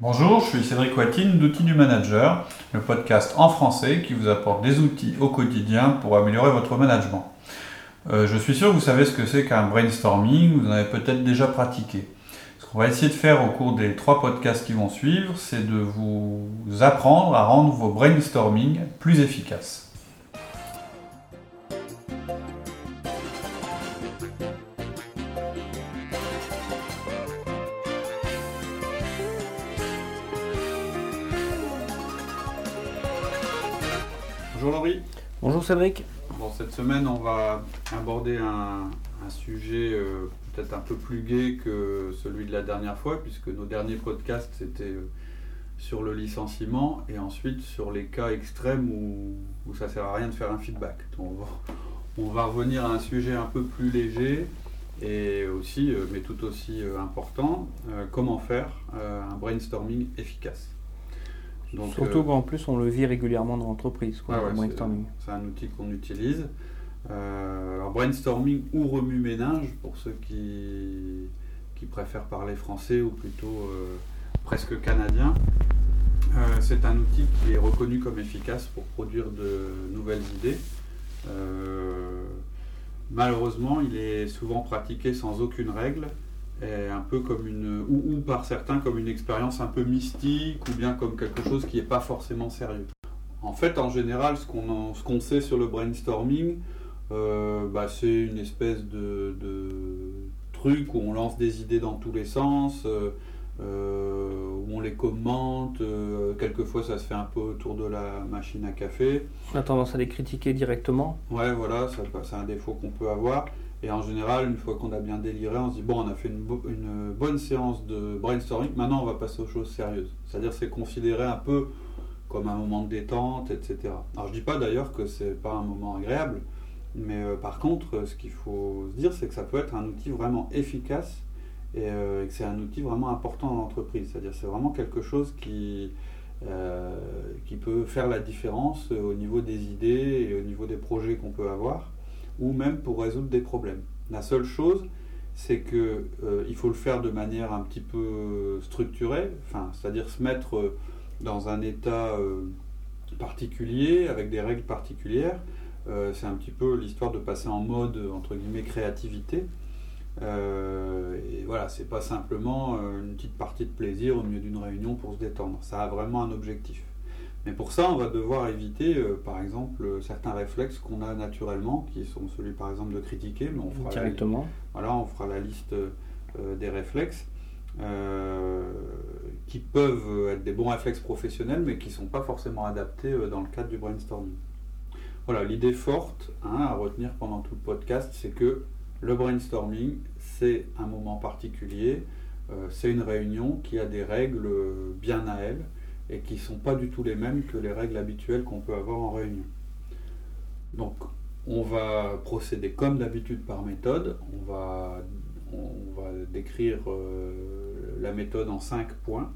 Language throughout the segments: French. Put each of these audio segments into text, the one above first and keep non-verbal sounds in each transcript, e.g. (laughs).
Bonjour, je suis Cédric Watine d'Outils du Manager, le podcast en français qui vous apporte des outils au quotidien pour améliorer votre management. Euh, je suis sûr que vous savez ce que c'est qu'un brainstorming, vous en avez peut-être déjà pratiqué. Ce qu'on va essayer de faire au cours des trois podcasts qui vont suivre, c'est de vous apprendre à rendre vos brainstorming plus efficaces. Cédric. Bon, cette semaine, on va aborder un, sujet euh, peut-être un peu plus gai que celui de la dernière fois, puisque nos derniers podcasts, c'était euh, sur le licenciement et ensuite sur les cas extrêmes où, ça ne sert à rien de faire un feedback. Donc, on, va, revenir à un sujet un peu plus léger et aussi, euh, mais tout aussi important, comment faire un brainstorming efficace. Surtout euh, qu'en plus on le vit régulièrement dans l'entreprise, brainstorming. C'est un outil qu'on utilise. Euh, alors brainstorming ou remue-ménage pour ceux qui, qui préfèrent parler français ou plutôt euh, presque canadien. c'est un outil qui est reconnu comme efficace pour produire de nouvelles idées. malheureusement, il est souvent pratiqué sans aucune règle un peu comme une, ou, par certains comme une expérience un peu mystique, ou bien comme quelque chose qui n'est pas forcément sérieux. En fait, en général, ce qu'on qu'on sait sur le brainstorming, euh, bah, c'est une espèce de, truc où on lance des idées dans tous les sens, euh, euh, où on les commente, quelquefois ça se fait un peu autour de la machine à café. On a tendance à les critiquer directement. Ouais, voilà, c'est un défaut qu'on peut avoir. Et en général, une fois qu'on a bien déliré, on se dit bon, on a fait une, bonne séance de brainstorming, maintenant on va passer aux choses sérieuses. C'est-à-dire c'est considéré un peu comme un moment de détente, etc. Alors je dis pas d'ailleurs que c'est pas un moment agréable, mais euh, par contre, ce qu'il faut se dire, c'est que ça peut être un outil vraiment efficace et, euh, que c'est un outil vraiment important dans l'entreprise. C'est-à-dire c'est vraiment quelque chose euh, qui peut faire la différence au niveau des idées et au niveau des projets qu'on peut avoir ou même pour résoudre des problèmes. La seule chose, c'est qu'il euh, il faut le faire de manière un petit peu structurée, enfin, c'est-à-dire se mettre euh, dans un état euh, particulier, avec des règles particulières. c'est un petit peu l'histoire de passer en mode, entre guillemets, créativité. et voilà, c'est pas simplement une petite partie de plaisir au milieu d'une réunion pour se détendre. Ça a vraiment un objectif. Mais pour ça, on va devoir éviter, euh, par exemple, certains réflexes qu'on a naturellement, qui sont celui, par exemple, de critiquer, mais on fera directement. La, voilà, on fera la liste euh, des réflexes euh, qui peuvent être des bons réflexes professionnels, mais qui ne sont pas forcément adaptés dans le cadre du brainstorming. Voilà, l'idée forte hein, à retenir pendant tout le podcast, c'est que le brainstorming, c'est un moment particulier, c'est une réunion qui a des règles bien à elle et qui ne sont pas du tout les mêmes que les règles habituelles qu'on peut avoir en réunion. Donc on va procéder comme d'habitude par méthode, on va, on va décrire euh, la méthode en cinq points.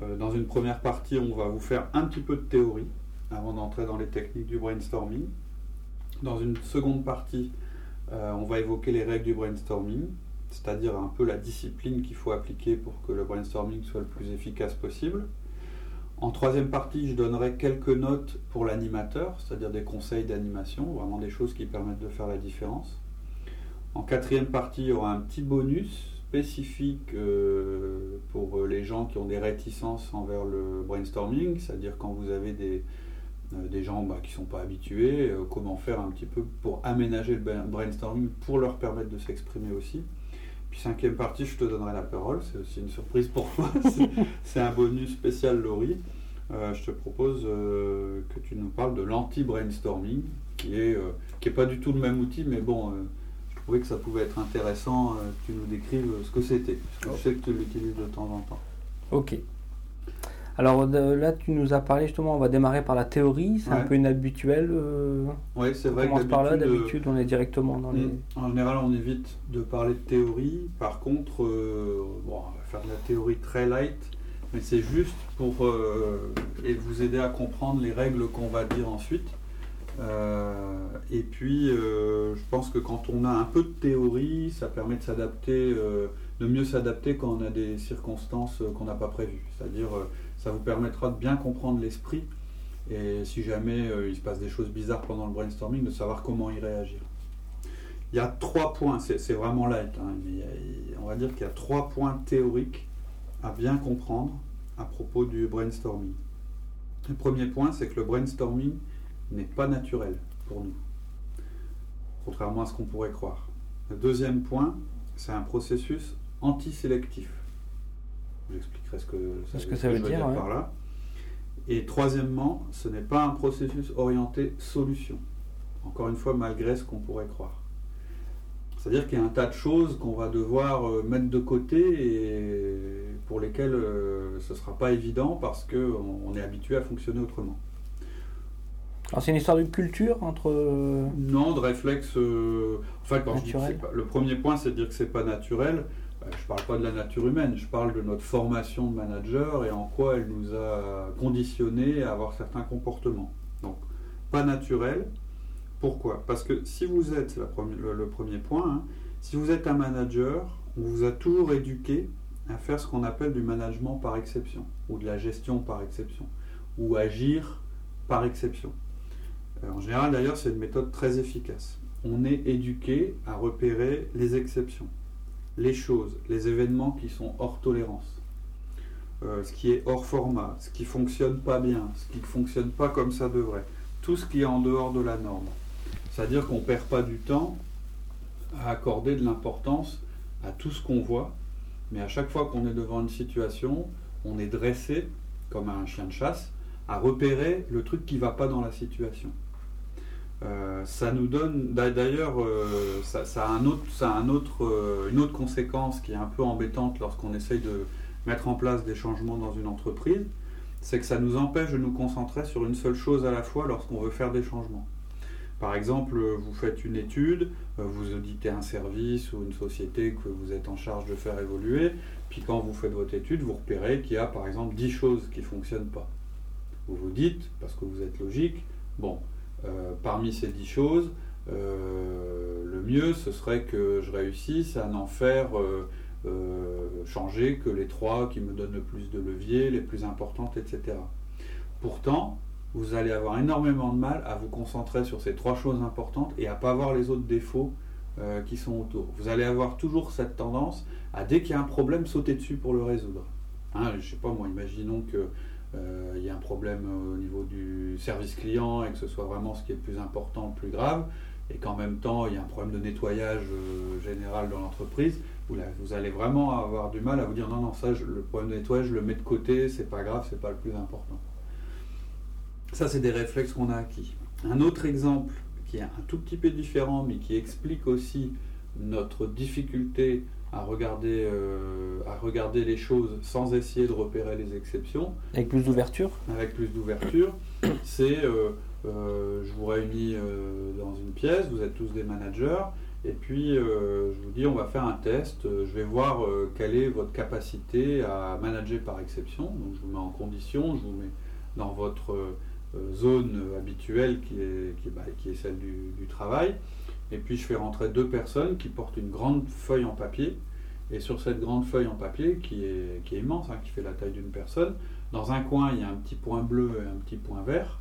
Euh, dans une première partie, on va vous faire un petit peu de théorie avant d'entrer dans les techniques du brainstorming. Dans une seconde partie, euh, on va évoquer les règles du brainstorming, c'est-à-dire un peu la discipline qu'il faut appliquer pour que le brainstorming soit le plus efficace possible. En troisième partie, je donnerai quelques notes pour l'animateur, c'est-à-dire des conseils d'animation, vraiment des choses qui permettent de faire la différence. En quatrième partie, il y aura un petit bonus spécifique euh, pour les gens qui ont des réticences envers le brainstorming, c'est-à-dire quand vous avez des, euh, gens bah, qui ne sont pas habitués, euh, comment faire un petit peu pour aménager le brainstorming pour leur permettre de s'exprimer aussi. Puis cinquième partie, je te donnerai la parole, c'est aussi une surprise pour toi, (laughs) c'est un bonus spécial Laurie. Euh, je te propose euh, que tu nous parles de l'anti-brainstorming, qui est, euh, qui est pas du tout le même outil, mais bon, je trouvais que ça pouvait être intéressant que tu nous décrives ce que c'était, parce que je sais que tu l'utilises de temps en temps. Ok. Alors là, tu nous as parlé justement, on va démarrer par la théorie, c'est un peu inhabituel. Euh, oui, c'est vrai. On commence par là, d'habitude, on est directement dans les. En général, on évite de parler de théorie. Par contre, euh, bon, on va faire de la théorie très light, mais c'est juste pour euh, vous aider à comprendre les règles qu'on va dire ensuite. et puis, je pense que quand on a un peu de théorie, ça permet de s'adapter de mieux s'adapter quand on a des circonstances qu'on n'a pas prévues. C'est-à-dire, ça vous permettra de bien comprendre l'esprit et si jamais il se passe des choses bizarres pendant le brainstorming, de savoir comment y réagir. Il y a trois points, c'est vraiment light, hein, mais on va dire qu'il y a trois points théoriques à bien comprendre à propos du brainstorming. Le premier point, c'est que le brainstorming n'est pas naturel pour nous, contrairement à ce qu'on pourrait croire. Le deuxième point, c'est un processus anti-sélectif. J'expliquerai ce que ça, ce que ça veut dire, par là. Et troisièmement, ce n'est pas un processus orienté solution. Encore une fois, malgré ce qu'on pourrait croire. C'est-à-dire qu'il y a un tas de choses qu'on va devoir euh, mettre de côté et pour lesquelles euh, ce ne sera pas évident parce qu'on est habitué à fonctionner autrement. Alors c'est une histoire de culture entre... Euh, non, de réflexe... enfin, quand je dis le premier point, c'est de dire que c'est pas naturel. Je ne parle pas de la nature humaine, je parle de notre formation de manager et en quoi elle nous a conditionnés à avoir certains comportements. Donc, pas naturel, pourquoi? Parce que si vous êtes, le, premier point, hein, si vous êtes un manager, on vous a toujours éduqué à faire ce qu'on appelle du management par exception, ou de la gestion par exception, ou agir par exception. Euh, en général, d'ailleurs, c'est une méthode très efficace. On est éduqué à repérer les exceptions, les choses, les événements qui sont hors tolérance, euh, ce qui est hors format, ce qui fonctionne pas bien, ce qui ne fonctionne pas comme ça devrait, tout ce qui est en dehors de la norme. C'est-à-dire qu'on ne perd pas du temps à accorder de l'importance à tout ce qu'on voit, mais à chaque fois qu'on est devant une situation, on est dressé, comme un chien de chasse, à repérer le truc qui ne va pas dans la situation. Euh, ça nous donne, d'ailleurs, euh, ça, a, un autre, ça un autre, euh, une autre conséquence qui est un peu embêtante lorsqu'on essaye de mettre en place des changements dans une entreprise, c'est que ça nous empêche de nous concentrer sur une seule chose à la fois lorsqu'on veut faire des changements. Par exemple, vous faites une étude, vous auditez un service ou une société que vous êtes en charge de faire évoluer, puis quand vous faites votre étude, vous repérez qu'il y a par exemple 10 choses qui ne fonctionnent pas. Vous vous dites, parce que vous êtes logique, bon, parmi ces 10 choses, euh, le mieux ce serait que je réussisse à n'en faire changer que les trois qui me donnent le plus de levier, les plus importantes, etc. Pourtant, vous allez avoir énormément de mal à vous concentrer sur ces trois choses importantes et à pas voir les autres défauts euh, qui sont autour. Vous allez avoir toujours cette tendance à, dès qu'il y a un problème, sauter dessus pour le résoudre. Hein, je sais pas, moi, imaginons qu'il euh, y a un problème au niveau du service client et que ce soit vraiment ce qui est le plus important, le plus grave, et qu'en même temps, il y a un problème de nettoyage euh, général dans l'entreprise, vous, vous, allez vraiment avoir du mal à vous dire non, non, ça, le problème de nettoyage, je le mets de côté, c'est pas grave, c'est pas le plus important. Ça, c'est des réflexes qu'on a acquis. Un autre exemple qui est un tout petit peu différent, mais qui explique aussi notre difficulté à regarder, euh, à regarder les choses sans essayer de repérer les exceptions. Avec plus d'ouverture Avec plus d'ouverture. (coughs) C'est, euh, euh, je vous réunis dans une pièce, vous êtes tous des managers, et puis je vous dis, on va faire un test, je vais voir quelle est votre capacité à manager par exception. Donc je vous mets en condition, je vous mets dans votre zone habituelle qui est, qui, bah, qui est celle du, travail. Et puis je fais rentrer deux personnes qui portent une grande feuille en papier. Et sur cette grande feuille en papier, qui est, immense, hein, qui fait la taille d'une personne, dans un coin, il y a un petit point bleu et un petit point vert.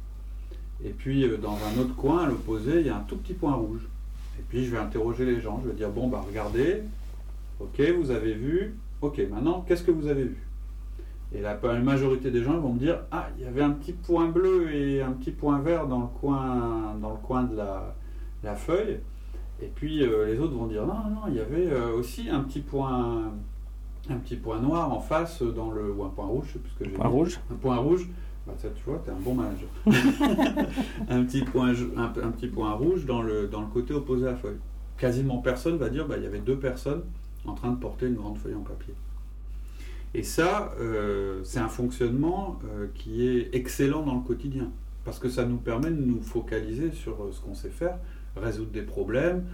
Et puis euh, dans un autre coin, à l'opposé, il y a un tout petit point rouge. Et puis je vais interroger les gens. Je vais dire, bon, bah regardez, ok, vous avez vu, ok, maintenant, qu'est-ce que vous avez vu? Et la, majorité des gens vont me dire Ah, il y avait un petit point bleu et un petit point vert dans le coin, dans le coin de la, feuille. Et puis euh, les autres vont dire Non, non, il y avait euh, aussi un petit point un petit point noir en face dans le ou un point rouge, je sais plus ce que j'ai Point rouge. Un point rouge. Bah, ça, tu vois, tu es un bon manager. (laughs) (laughs) un, petit point, un, petit point rouge dans le, dans le côté opposé à la feuille. Quasiment personne va dire bah, il y avait deux personnes en train de porter une grande feuille en papier. Et ça, euh, c'est un fonctionnement euh, qui est excellent dans le quotidien, parce que ça nous permet de nous focaliser sur euh, ce qu'on sait faire, résoudre des problèmes,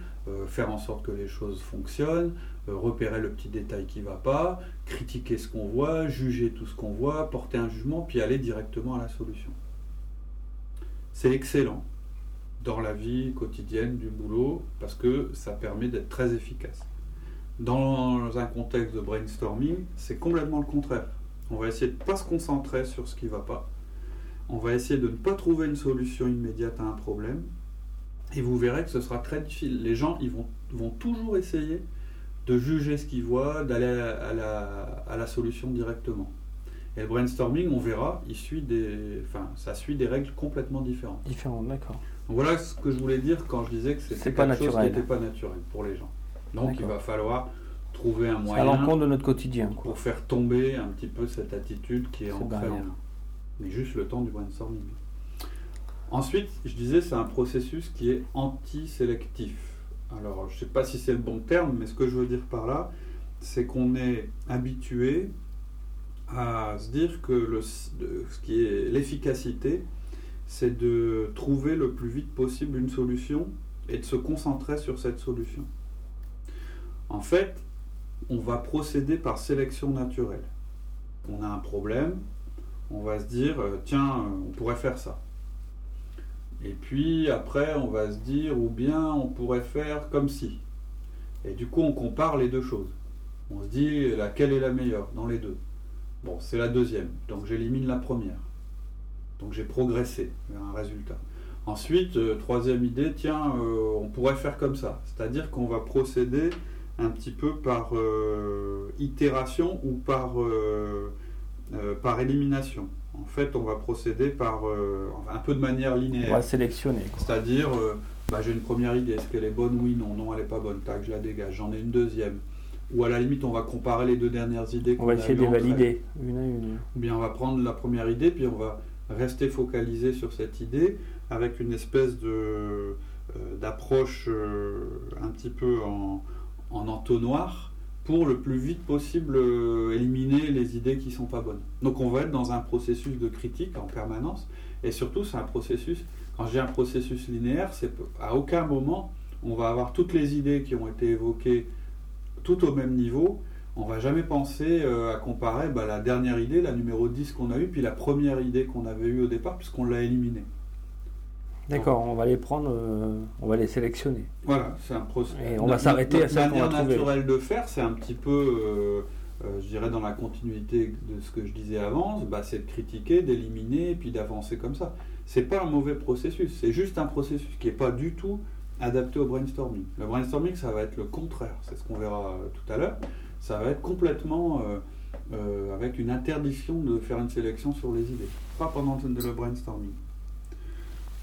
faire en sorte que les choses fonctionnent, repérer le petit détail qui ne va pas, critiquer ce qu'on voit, juger tout ce qu'on voit, porter un jugement, puis aller directement à la solution. C'est excellent dans la vie quotidienne du boulot, parce que ça permet d'être très efficace. Dans un contexte de brainstorming, c'est complètement le contraire. On va essayer de ne pas se concentrer sur ce qui ne va pas. On va essayer de ne pas trouver une solution immédiate à un problème. Et vous verrez que ce sera très difficile. Les gens, ils vont, vont toujours essayer de juger ce qu'ils voient, d'aller à la, à la, solution directement. Et le brainstorming, on verra, il suit des, enfin, ça suit des règles complètement différentes. Différentes, d'accord. Voilà ce que je voulais dire quand je disais que c'était quelque chose qui n'était pas naturel pour les gens. Donc il va falloir trouver un moyen. À l'encontre de notre quotidien. Pour faire tomber un petit peu cette attitude qui est ancrée en. Mais juste le temps du brainstorming. Ensuite, je disais, c'est un processus qui est anti-sélectif. Alors, je ne sais pas si c'est le bon terme, mais ce que je veux dire par là, c'est qu'on est habitué à se dire que ce qui est l'efficacité, c'est de trouver le plus vite possible une solution et de se concentrer sur cette solution. En fait, on va procéder par sélection naturelle. On a un problème, on va se dire, euh, tiens, on pourrait faire ça. Et puis après, on va se dire, ou bien on pourrait faire comme si. Et du coup, on compare les deux choses. On se dit, laquelle est la meilleure dans les deux? Bon, c'est la deuxième, donc j'élimine la première. Donc j'ai progressé vers un résultat. Ensuite, euh, troisième idée, tiens, euh, on pourrait faire comme ça. C'est-à-dire qu'on va procéder un petit peu par euh, itération ou par, par élimination. En fait, on va procéder par un peu de manière linéaire. On va sélectionner. C'est-à-dire, bah, j'ai une première idée, est-ce qu'elle est bonne? Oui, non, non, elle n'est pas bonne. Tac, je la dégage. J'en ai une deuxième. Ou à la limite, on va comparer les deux dernières idées. On va essayer de les valider une à une. Ou bien on va prendre la première idée, puis on va rester focalisé sur cette idée avec une espèce de euh, d'approche euh, un petit peu en, en, entonnoir pour le plus vite possible euh, éliminer les idées qui sont pas bonnes. Donc on va être dans un processus de critique en permanence et surtout c'est un processus quand j'ai un processus linéaire, c'est à aucun moment on va avoir toutes les idées qui ont été évoquées tout au même niveau, on va jamais penser euh, à comparer bah, la dernière idée, la numéro 10 qu'on a eue, puis la première idée qu'on avait eue au départ, puisqu'on l'a éliminée. D'accord, on va les prendre, euh, on va les sélectionner. Voilà, c'est un processus. Et on va s'arrêter à ça. La manière naturelle de faire, c'est un petit peu, euh, je dirais, dans la continuité de ce que je disais avant, bah, c'est de critiquer, d'éliminer, puis d'avancer comme ça. C'est pas un mauvais processus, c'est juste un processus qui n'est pas du tout adapté au brainstorming. Le brainstorming, ça va être le contraire, c'est ce qu'on verra euh, tout à l'heure. Ça va être complètement euh, euh, avec une interdiction de faire une sélection sur les idées, pas pendant le brainstorming.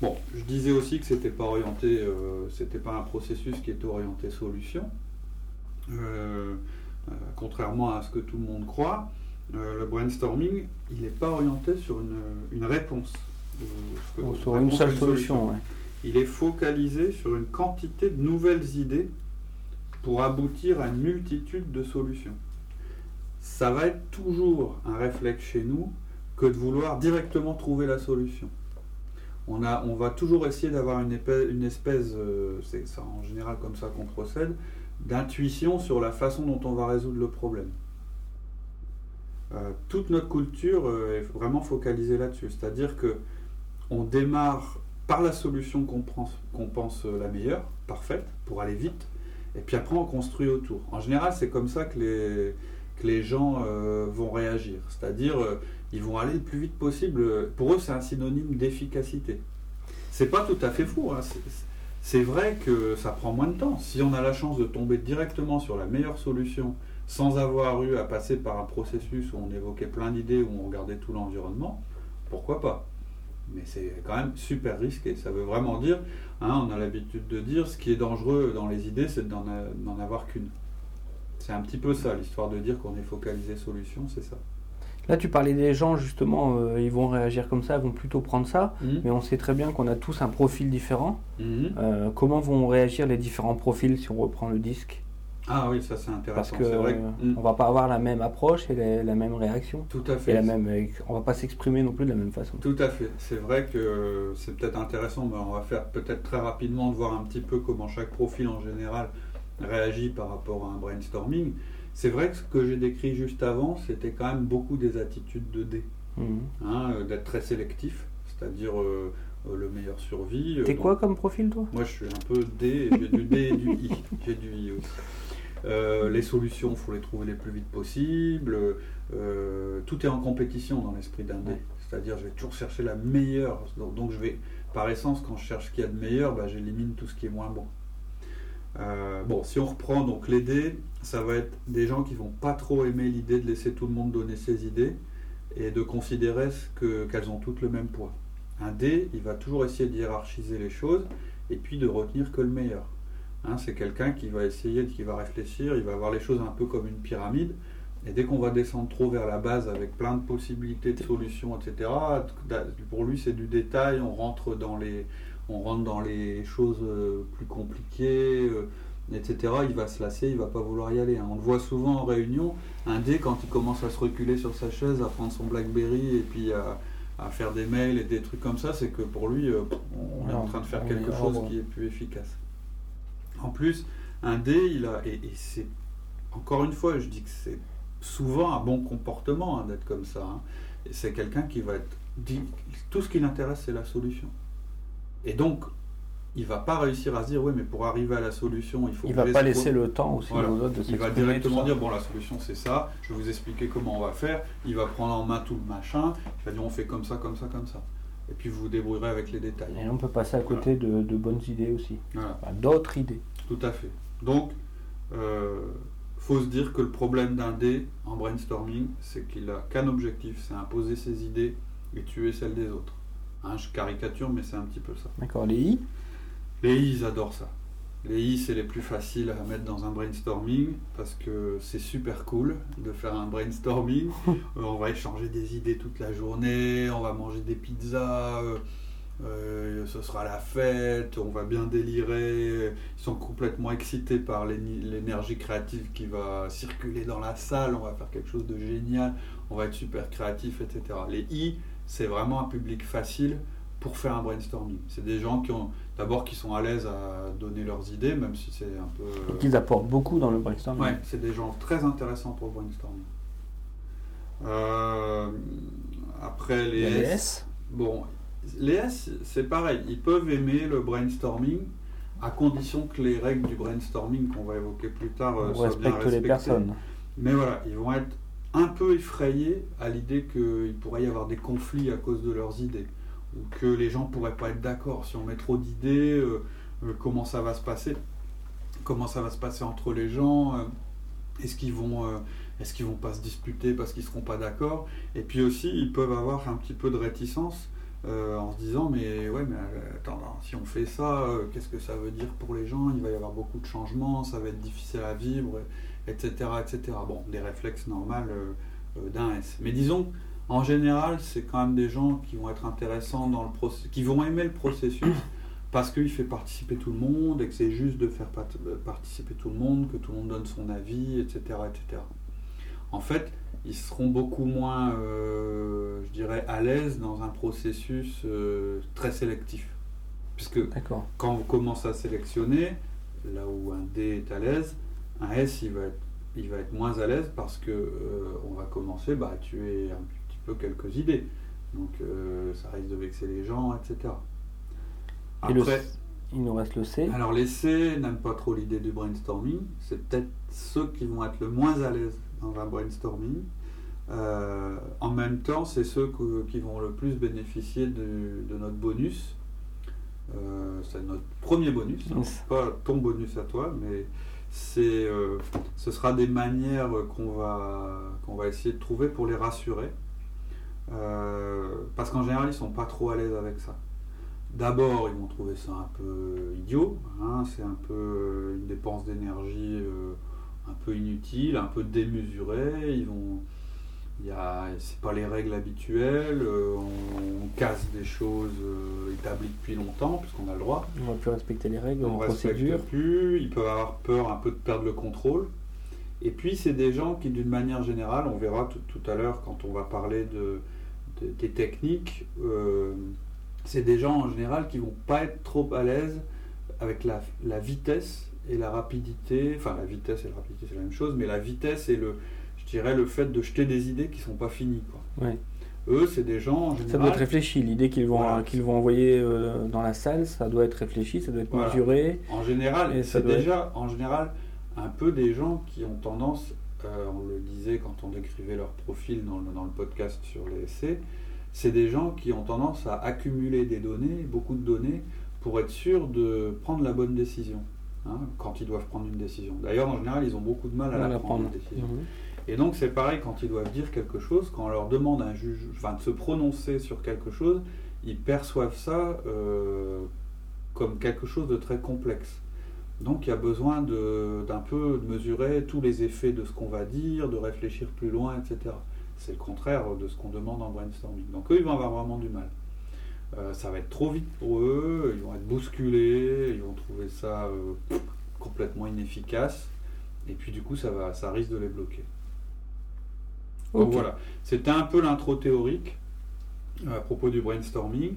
Bon, je disais aussi que c'était pas orienté, c'était pas un processus qui était orienté solution, contrairement à ce que tout le monde croit. le brainstorming, il n'est pas orienté sur une, réponse. sur une seule solution. Il est focalisé sur une quantité de nouvelles idées pour aboutir à une multitude de solutions. Ça va être toujours un réflexe chez nous que de vouloir directement trouver la solution. On, va toujours essayer d'avoir une, une, espèce, euh, c'est en général comme ça qu'on procède, d'intuition sur la façon dont on va résoudre le problème. Euh, toute notre culture euh, est vraiment focalisée là-dessus, c'est-à-dire que on démarre par la solution qu'on pense la meilleure, parfaite, pour aller vite, et puis après on construit autour. En général, c'est comme ça que les, que les gens euh, vont réagir, c'est-à-dire euh, ils vont aller le plus vite possible. Pour eux, c'est un synonyme d'efficacité. C'est pas tout à fait fou. Hein. C'est vrai que ça prend moins de temps. Si on a la chance de tomber directement sur la meilleure solution sans avoir eu à passer par un processus où on évoquait plein d'idées, où on regardait tout l'environnement, pourquoi pas? Mais c'est quand même super risqué. Ça veut vraiment dire, hein, on a l'habitude de dire, ce qui est dangereux dans les idées, c'est d'en avoir qu'une. C'est un petit peu ça, l'histoire de dire qu'on est focalisé solution, c'est ça. Là, tu parlais des gens, justement, euh, ils vont réagir comme ça, ils vont plutôt prendre ça, mmh. mais on sait très bien qu'on a tous un profil différent. Mmh. Euh, comment vont réagir les différents profils si on reprend le disque? Ah oui, ça c'est intéressant. Parce qu'on ne va pas avoir la même approche et la, même réaction. Tout à fait. Et la même, on va pas s'exprimer non plus de la même façon. Tout à fait. C'est vrai que c'est peut-être intéressant, mais on va faire peut-être très rapidement de voir un petit peu comment chaque profil en général réagit par rapport à un brainstorming. C'est vrai que ce que j'ai décrit juste avant, c'était quand même beaucoup des attitudes de D. Mhm. Hein, euh, d'être très sélectif, c'est-à-dire euh, euh, le meilleur survie. T'es quoi comme profil toi? Moi je suis un peu D, j'ai du D et du I. (laughs) J'ai du I aussi. Les solutions, il faut les trouver les plus vite possible. Tout est en compétition dans l'esprit d'un dé. C'est-à-dire, je vais toujours chercher la meilleure. Donc, je vais, par essence, quand je cherche ce qu'il y a de meilleur, bah, j'élimine tout ce qui est moins bon. Euh, bon, si on reprend donc les dés, ça va être des gens qui vont pas trop aimer l'idée de laisser tout le monde donner ses idées et de considérer qu'elles ont toutes le même poids. Un dé, il va toujours essayer de hiérarchiser les choses et puis de retenir que le meilleur. Hein, c'est quelqu'un qui va essayer, qui va réfléchir, il va voir les choses un peu comme une pyramide. Et dès qu'on va descendre trop vers la base avec plein de possibilités de solutions, etc., pour lui c'est du détail, on rentre dans les, on rentre dans les choses euh, plus compliquées, euh, etc. Il va se lasser, il va pas vouloir y aller. Hein. On le voit souvent en réunion, un dé quand il commence à se reculer sur sa chaise, à prendre son Blackberry et puis à, faire des mails et des trucs comme ça, c'est que pour lui, euh, on est en train de faire quelque chose qui est plus efficace. En plus, un dé, il a, et, c'est encore une fois, je dis que c'est souvent un bon comportement hein, d'être comme ça. Hein. C'est quelqu'un qui va être, dit, tout ce qui l'intéresse, c'est la solution. Et donc, il va pas réussir à se dire oui mais pour arriver à la solution il faut il va pas laisser le temps aussi aux autres de il va directement dire bon la solution c'est ça je vais vous expliquer comment on va faire il va prendre en main tout le machin il va dire on fait comme ça comme ça comme ça. Et puis vous vous débrouillerez avec les détails. Et on peut passer à côté de, bonnes idées aussi. D'autres idées. Tout à fait. Donc euh, faut se dire que le problème d'un dé en brainstorming c'est qu'il a qu'un objectif c'est imposer ses idées et tuer celles des autres hein, je caricature mais c'est un petit peu ça d'accord les i les I, ils adorent ça. Les I, c'est les plus faciles à mettre dans un brainstorming parce que c'est super cool de faire un brainstorming. (laughs) Euh, on va échanger des idées toute la journée, on va manger des pizzas, euh, euh, ce sera la fête, on va bien délirer. Ils sont complètement excités par l'énergie créative qui va circuler dans la salle, on va faire quelque chose de génial, on va être super créatif, etc. Les I, c'est vraiment un public facile pour faire un brainstorming. C'est des gens qui ont d'abord qui sont à l'aise à donner leurs idées, même si c'est un peu. Ils apportent beaucoup dans le brainstorming. Oui, c'est des gens très intéressants pour le brainstorming. Euh, après les, S. Bon, les S, c'est pareil. Ils peuvent aimer le brainstorming à condition que les règles du brainstorming qu'on va évoquer plus tard euh, soient bien respectées. les personnes. Mais voilà, ils vont être un peu effrayés à l'idée qu'il pourrait y avoir des conflits à cause de leurs idées ou que les gens pourraient pas être d'accord. Si on met trop d'idées, euh, euh, comment ça va se passer? Comment ça va se passer entre les gens euh, Est-ce qu'ils vont, est-ce qu'ils vont pas se disputer parce qu'ils seront pas d'accord? Et puis aussi, ils peuvent avoir un petit peu de réticence en se disant mais ouais mais attends si on fait ça qu'est-ce que ça veut dire pour les gens? Il va y avoir beaucoup de changements ça va être difficile à vivre etc etc bon des réflexes normaux d'un S mais disons en général, c'est quand même des gens qui vont être intéressants dans le processus, qui vont aimer le processus (coughs) parce qu'il fait participer tout le monde et que c'est juste de faire participer tout le monde, que tout le monde donne son avis, etc. etc. En fait, ils seront beaucoup moins, euh, je dirais, à l'aise dans un processus euh, très sélectif. Puisque quand vous commencez à sélectionner, là où un D est à l'aise, un S, il va être, il va être moins à l'aise parce que euh, on va commencer bah, à tuer un quelques idées. Donc euh, ça risque de vexer les gens, etc. Après, il nous reste le C. Alors les C n'aiment pas trop l'idée du brainstorming. C'est peut-être ceux qui vont être le moins à l'aise dans un brainstorming. Euh, en même temps, c'est ceux qui vont le plus bénéficier de, notre bonus. Euh, c'est notre premier bonus, hein. pas ton bonus à toi, mais c'est, ce sera des manières qu'on va, essayer de trouver pour les rassurer. Euh, parce qu'en général, ils sont pas trop à l'aise avec ça. D'abord, ils vont trouver ça un peu idiot, hein, c'est un peu une dépense d'énergie euh, un peu inutile, un peu démesurée. Ils vont, c'est pas les règles habituelles. Euh, on, casse des choses établies depuis longtemps puisqu'on a le droit. On va plus respecter les règles, on ne respecte plus. Ils peuvent avoir peur un peu de perdre le contrôle. Et puis, c'est des gens qui, d'une manière générale, on verra tout à l'heure quand on va parler de, des techniques, euh, c'est des gens en général qui vont pas être trop à l'aise avec la, vitesse et la rapidité. Enfin, la vitesse et la rapidité, c'est la même chose, mais la vitesse et le, je dirais, le fait de jeter des idées qui sont pas finies. Quoi. Eux, c'est des gens en général. Ça doit être réfléchi. L'idée qu'ils vont, qu'ils vont envoyer euh, dans la salle, ça doit être réfléchi, ça doit être mesuré. En général, c'est déjà, en général, un peu des gens qui ont tendance, euh, on le disait quand on décrivait leur profil dans le, dans le podcast sur les essais, c'est des gens qui ont tendance à accumuler des données, beaucoup de données, pour être sûr de prendre la bonne décision hein, quand ils doivent prendre une décision. D'ailleurs, en général, ils ont beaucoup de mal à la, prendre, décision. Et donc, c'est pareil quand ils doivent dire quelque chose, quand on leur demande un juge, enfin, de se prononcer sur quelque chose, ils perçoivent ça euh, comme quelque chose de très complexe. Donc il y a besoin d'un peu de mesurer tous les effets de ce qu'on va dire, de réfléchir plus loin, etc. C'est le contraire de ce qu'on demande en brainstorming. Donc eux, ils vont avoir vraiment du mal. Euh, ça va être trop vite pour eux, ils vont être bousculés, ils vont trouver ça euh, complètement inefficace, et puis du coup, ça, va, ça risque de les bloquer. Donc voilà, c'était un peu l'intro théorique à propos du brainstorming.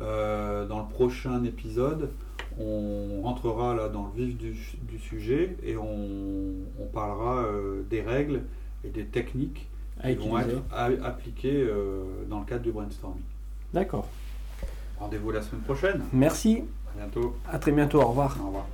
Euh, dans le prochain épisode, on rentrera là dans le vif du, sujet et on, parlera euh, des règles et des techniques qui vont être appliquées euh, dans le cadre du brainstorming. D'accord. Rendez-vous la semaine prochaine. Merci. À bientôt. À très bientôt. Au revoir. Au revoir.